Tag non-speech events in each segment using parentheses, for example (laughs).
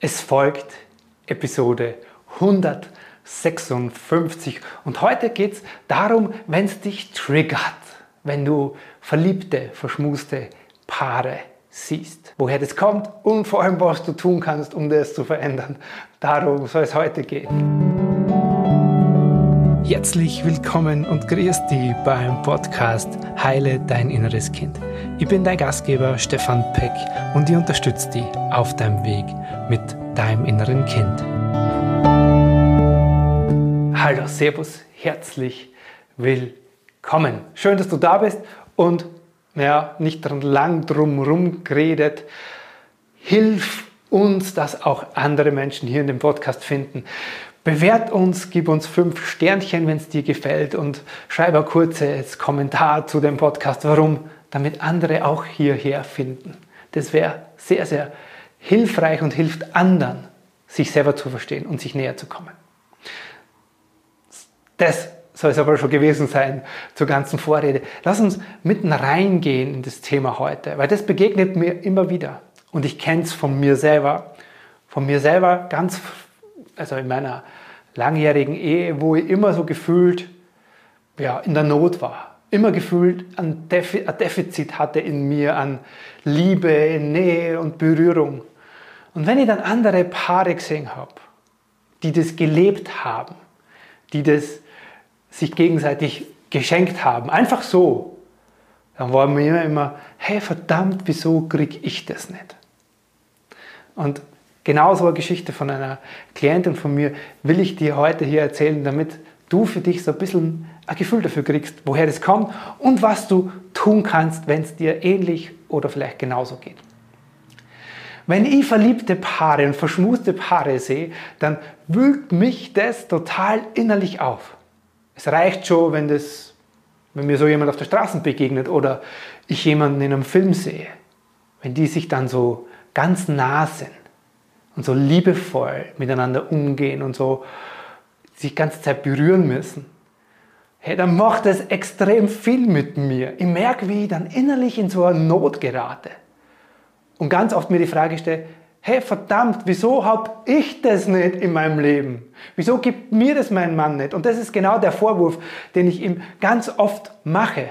Es folgt Episode 156 und heute geht es darum, wenn es dich triggert, wenn du verliebte, verschmuste Paare siehst. Woher das kommt und vor allem, was du tun kannst, um das zu verändern. Darum soll es heute gehen. Herzlich willkommen und grüß dich beim Podcast Heile dein inneres Kind. Ich bin dein Gastgeber Stefan Peck und ich unterstütze dich auf deinem Weg mit deinem inneren Kind. Hallo, Servus, herzlich willkommen. Schön, dass du da bist und ja, nicht lang drum geredet. Hilf uns, dass auch andere Menschen hier in dem Podcast finden. Bewert uns, gib uns fünf Sternchen, wenn es dir gefällt und schreib ein kurzes Kommentar zu dem Podcast. Warum? Damit andere auch hierher finden. Das wäre sehr, sehr hilfreich und hilft anderen, sich selber zu verstehen und sich näher zu kommen. Das soll es aber schon gewesen sein zur ganzen Vorrede. Lass uns mitten reingehen in das Thema heute, weil das begegnet mir immer wieder. Und ich kenne es von mir selber. Von mir selber ganz, also in meiner langjährigen Ehe, wo ich immer so gefühlt ja, in der Not war. Immer gefühlt ein, Defi ein Defizit hatte in mir an Liebe, Nähe und Berührung. Und wenn ich dann andere Paare gesehen habe, die das gelebt haben, die das sich gegenseitig geschenkt haben, einfach so, dann war mir immer, hey verdammt, wieso kriege ich das nicht? Und Genau so eine Geschichte von einer Klientin von mir will ich dir heute hier erzählen, damit du für dich so ein bisschen ein Gefühl dafür kriegst, woher das kommt und was du tun kannst, wenn es dir ähnlich oder vielleicht genauso geht. Wenn ich verliebte Paare und verschmuste Paare sehe, dann wühlt mich das total innerlich auf. Es reicht schon, wenn, das, wenn mir so jemand auf der Straße begegnet oder ich jemanden in einem Film sehe, wenn die sich dann so ganz nah sind und so liebevoll miteinander umgehen und so sich die ganze Zeit berühren müssen, hey, dann macht das extrem viel mit mir. Ich merke, wie ich dann innerlich in so eine Not gerate. Und ganz oft mir die Frage stelle, hey verdammt, wieso habe ich das nicht in meinem Leben? Wieso gibt mir das mein Mann nicht? Und das ist genau der Vorwurf, den ich ihm ganz oft mache.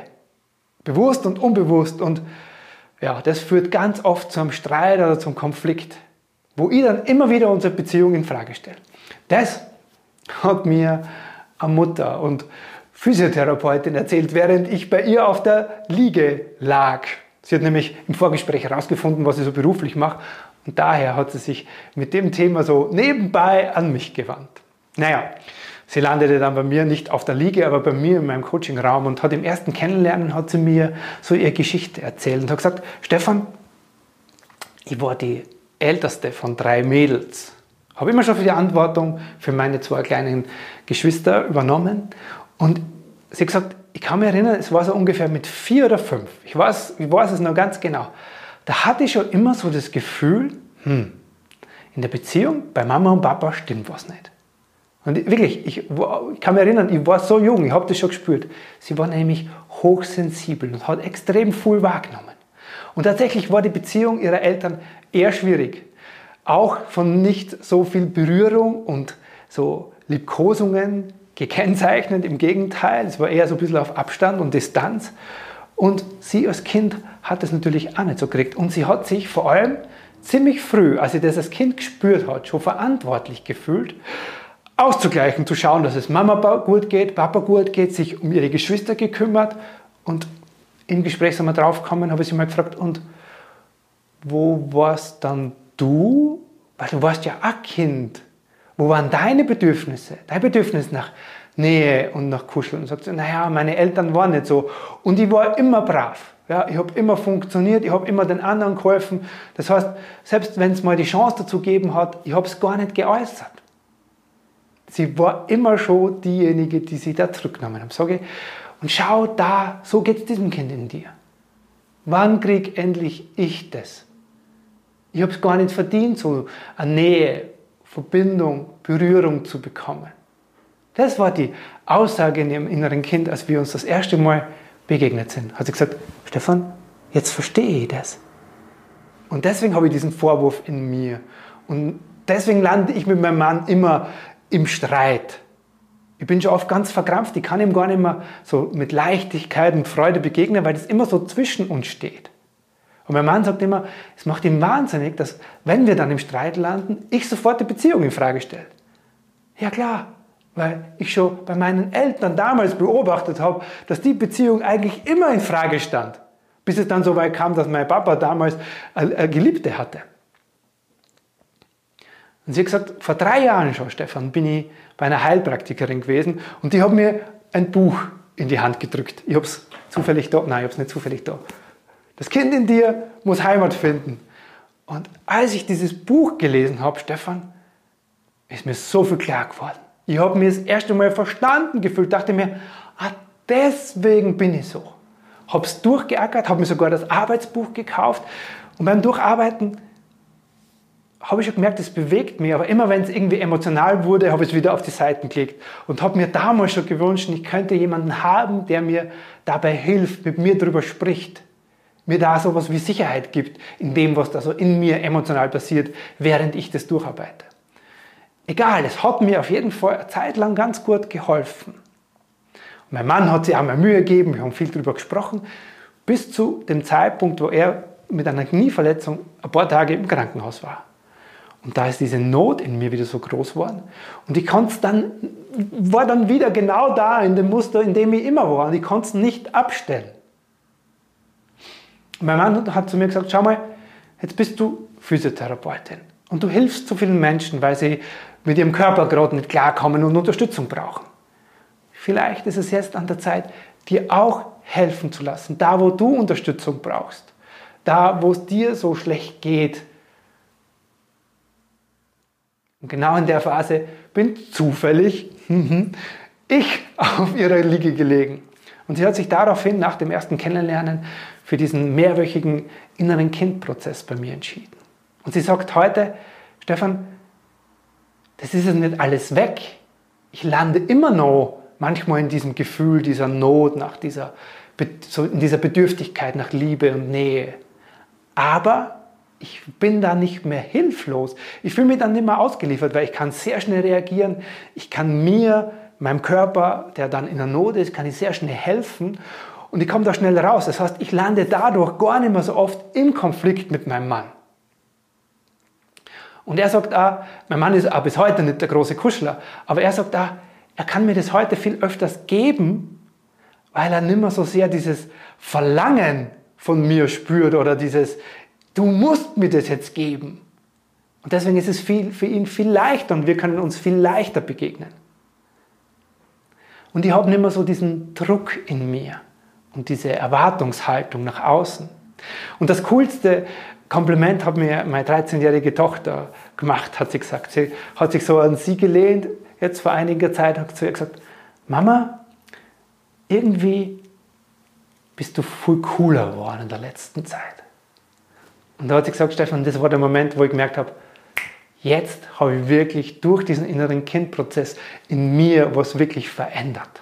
Bewusst und unbewusst. Und ja, das führt ganz oft zum Streit oder zum Konflikt wo ich dann immer wieder unsere Beziehung in Frage stelle. Das hat mir eine Mutter und Physiotherapeutin erzählt, während ich bei ihr auf der Liege lag. Sie hat nämlich im Vorgespräch herausgefunden, was ich so beruflich mache und daher hat sie sich mit dem Thema so nebenbei an mich gewandt. Naja, sie landete dann bei mir nicht auf der Liege, aber bei mir in meinem Coachingraum und hat im ersten Kennenlernen hat sie mir so ihre Geschichte erzählt und hat gesagt, Stefan, ich war die älteste von drei Mädels. Habe immer schon für die Verantwortung für meine zwei kleinen Geschwister übernommen. Und sie hat gesagt, ich kann mich erinnern, es war so ungefähr mit vier oder fünf. Ich weiß, ich weiß es noch ganz genau. Da hatte ich schon immer so das Gefühl, hm, in der Beziehung bei Mama und Papa stimmt was nicht. Und wirklich, ich, ich kann mich erinnern, ich war so jung, ich habe das schon gespürt. Sie war nämlich hochsensibel und hat extrem viel wahrgenommen. Und tatsächlich war die Beziehung ihrer Eltern eher schwierig. Auch von nicht so viel Berührung und so Liebkosungen gekennzeichnet. Im Gegenteil, es war eher so ein bisschen auf Abstand und Distanz. Und sie als Kind hat es natürlich auch nicht so gekriegt. Und sie hat sich vor allem ziemlich früh, als sie das als Kind gespürt hat, schon verantwortlich gefühlt, auszugleichen, zu schauen, dass es Mama gut geht, Papa gut geht, sich um ihre Geschwister gekümmert. Und im Gespräch sind wir draufgekommen, habe ich sie mal gefragt, und wo warst dann du? Weil du warst ja auch Kind. Wo waren deine Bedürfnisse? Dein Bedürfnis nach Nähe und nach Kuscheln. Und sagst du, naja, meine Eltern waren nicht so. Und ich war immer brav. Ja, ich habe immer funktioniert, ich habe immer den anderen geholfen. Das heißt, selbst wenn es mal die Chance dazu gegeben hat, ich habe es gar nicht geäußert. Sie war immer schon diejenige, die sich da zurückgenommen hat. Sage ich, und schau da, so geht es diesem Kind in dir. Wann krieg endlich ich das? Ich habe es gar nicht verdient, so eine Nähe, Verbindung, Berührung zu bekommen. Das war die Aussage in ihrem inneren Kind, als wir uns das erste Mal begegnet sind. Hat sie gesagt, Stefan, jetzt verstehe ich das. Und deswegen habe ich diesen Vorwurf in mir. Und deswegen lande ich mit meinem Mann immer im Streit. Ich bin schon oft ganz verkrampft, ich kann ihm gar nicht mehr so mit Leichtigkeit und Freude begegnen, weil das immer so zwischen uns steht. Und mein Mann sagt immer, es macht ihn wahnsinnig, dass wenn wir dann im Streit landen, ich sofort die Beziehung in Frage stelle. Ja klar, weil ich schon bei meinen Eltern damals beobachtet habe, dass die Beziehung eigentlich immer in Frage stand, bis es dann so weit kam, dass mein Papa damals eine Geliebte hatte. Und sie hat gesagt, vor drei Jahren schon, Stefan, bin ich bei einer Heilpraktikerin gewesen und die hat mir ein Buch in die Hand gedrückt. Ich habe es zufällig da, nein, ich habe es nicht zufällig da. Das Kind in dir muss Heimat finden. Und als ich dieses Buch gelesen habe, Stefan, ist mir so viel klar geworden. Ich habe mir das erste Mal verstanden gefühlt, dachte mir, ah, deswegen bin ich so. Habe es durchgeackert, habe mir sogar das Arbeitsbuch gekauft und beim Durcharbeiten habe ich schon gemerkt, es bewegt mich, aber immer wenn es irgendwie emotional wurde, habe ich es wieder auf die Seiten gelegt und habe mir damals schon gewünscht, ich könnte jemanden haben, der mir dabei hilft, mit mir darüber spricht, mir da sowas wie Sicherheit gibt in dem, was da so in mir emotional passiert, während ich das durcharbeite. Egal, es hat mir auf jeden Fall eine Zeit lang ganz gut geholfen. Und mein Mann hat sich auch mal Mühe gegeben, wir haben viel darüber gesprochen, bis zu dem Zeitpunkt, wo er mit einer Knieverletzung ein paar Tage im Krankenhaus war. Und da ist diese Not in mir wieder so groß geworden. Und ich konnte dann, war dann wieder genau da in dem Muster, in dem ich immer war. Und ich konnte es nicht abstellen. Mein Mann hat zu mir gesagt, schau mal, jetzt bist du Physiotherapeutin. Und du hilfst so vielen Menschen, weil sie mit ihrem Körper gerade nicht klarkommen und Unterstützung brauchen. Vielleicht ist es jetzt an der Zeit, dir auch helfen zu lassen, da wo du Unterstützung brauchst, da wo es dir so schlecht geht, und genau in der Phase bin zufällig (laughs) ich auf ihrer Liege gelegen. Und sie hat sich daraufhin nach dem ersten Kennenlernen für diesen mehrwöchigen inneren Kindprozess bei mir entschieden. Und sie sagt heute, Stefan, das ist jetzt nicht alles weg. Ich lande immer noch manchmal in diesem Gefühl dieser Not, nach dieser, in dieser Bedürftigkeit nach Liebe und Nähe. Aber ich bin da nicht mehr hilflos. Ich fühle mich dann nicht mehr ausgeliefert, weil ich kann sehr schnell reagieren. Ich kann mir, meinem Körper, der dann in der Not ist, kann ich sehr schnell helfen und ich komme da schnell raus. Das heißt, ich lande dadurch gar nicht mehr so oft im Konflikt mit meinem Mann. Und er sagt auch, mein Mann ist auch bis heute nicht der große Kuschler, aber er sagt auch, er kann mir das heute viel öfters geben, weil er nicht mehr so sehr dieses Verlangen von mir spürt oder dieses, Du musst mir das jetzt geben. Und deswegen ist es viel, für ihn viel leichter und wir können uns viel leichter begegnen. Und ich habe nicht mehr so diesen Druck in mir und diese Erwartungshaltung nach außen. Und das coolste Kompliment hat mir meine 13-jährige Tochter gemacht, hat sie gesagt. Sie hat sich so an sie gelehnt, jetzt vor einiger Zeit, hat zu ihr gesagt, Mama, irgendwie bist du viel cooler geworden in der letzten Zeit. Und da hat sie gesagt, Stefan, das war der Moment, wo ich gemerkt habe, jetzt habe ich wirklich durch diesen inneren Kindprozess in mir was wirklich verändert.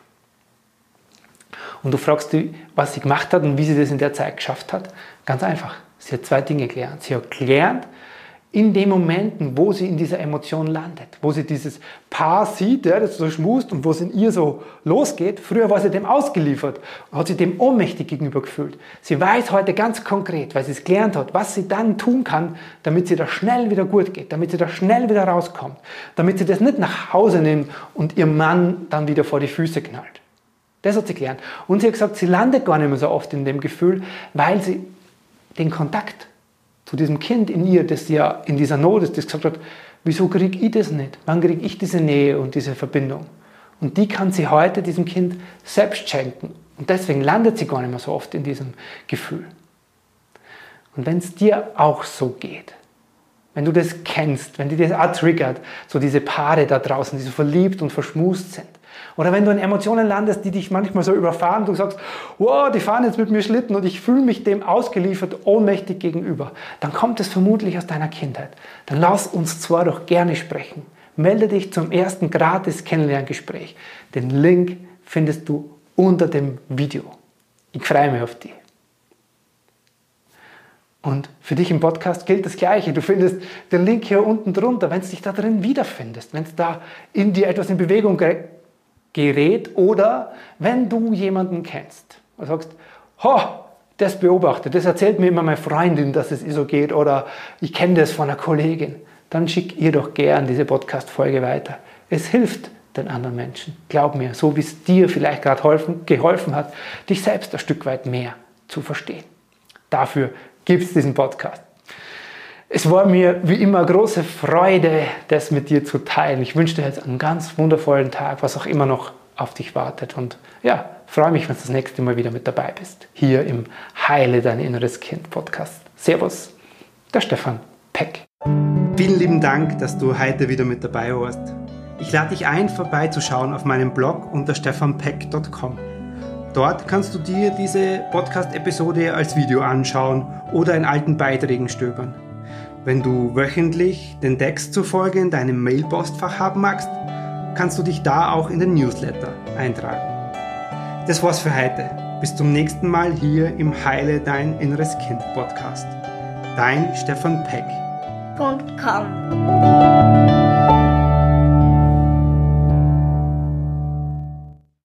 Und du fragst dich, was sie gemacht hat und wie sie das in der Zeit geschafft hat. Ganz einfach. Sie hat zwei Dinge gelernt. Sie hat gelernt, in den Momenten, wo sie in dieser Emotion landet, wo sie dieses Paar sieht, ja, das so schmust und wo es in ihr so losgeht. Früher war sie dem ausgeliefert und hat sie dem ohnmächtig gegenüber gefühlt. Sie weiß heute ganz konkret, weil sie es gelernt hat, was sie dann tun kann, damit sie da schnell wieder gut geht, damit sie da schnell wieder rauskommt, damit sie das nicht nach Hause nimmt und ihr Mann dann wieder vor die Füße knallt. Das hat sie gelernt. Und sie hat gesagt, sie landet gar nicht mehr so oft in dem Gefühl, weil sie den Kontakt zu diesem Kind in ihr, das ja in dieser Not ist, das gesagt hat, wieso kriege ich das nicht? Wann kriege ich diese Nähe und diese Verbindung? Und die kann sie heute diesem Kind selbst schenken. Und deswegen landet sie gar nicht mehr so oft in diesem Gefühl. Und wenn es dir auch so geht, wenn du das kennst, wenn dir das auch triggert, so diese Paare da draußen, die so verliebt und verschmust sind, oder wenn du in Emotionen landest, die dich manchmal so überfahren, du sagst, wow, die fahren jetzt mit mir Schlitten und ich fühle mich dem ausgeliefert, ohnmächtig gegenüber, dann kommt es vermutlich aus deiner Kindheit. Dann lass uns zwar doch gerne sprechen. Melde dich zum ersten gratis Kennenlerngespräch. Den Link findest du unter dem Video. Ich freue mich auf dich. Und für dich im Podcast gilt das Gleiche. Du findest den Link hier unten drunter, wenn es dich da drin wiederfindest, wenn es da in dir etwas in Bewegung gerät oder wenn du jemanden kennst und sagst, ho, das beobachtet, das erzählt mir immer meine Freundin, dass es so geht oder ich kenne das von einer Kollegin, dann schick ihr doch gern diese Podcast-Folge weiter. Es hilft den anderen Menschen. Glaub mir, so wie es dir vielleicht gerade geholfen hat, dich selbst ein Stück weit mehr zu verstehen. Dafür gibt es diesen Podcast. Es war mir wie immer große Freude, das mit dir zu teilen. Ich wünsche dir jetzt einen ganz wundervollen Tag, was auch immer noch auf dich wartet. Und ja, freue mich, wenn du das nächste Mal wieder mit dabei bist. Hier im Heile dein inneres Kind Podcast. Servus, der Stefan Peck. Vielen lieben Dank, dass du heute wieder mit dabei warst. Ich lade dich ein, vorbeizuschauen auf meinem Blog unter stefanpeck.com. Dort kannst du dir diese Podcast-Episode als Video anschauen oder in alten Beiträgen stöbern. Wenn du wöchentlich den Text zur Folge in deinem Mailpostfach haben magst, kannst du dich da auch in den Newsletter eintragen. Das war's für heute. Bis zum nächsten Mal hier im Heile Dein Inneres Kind Podcast. Dein Stefan Peck. .com.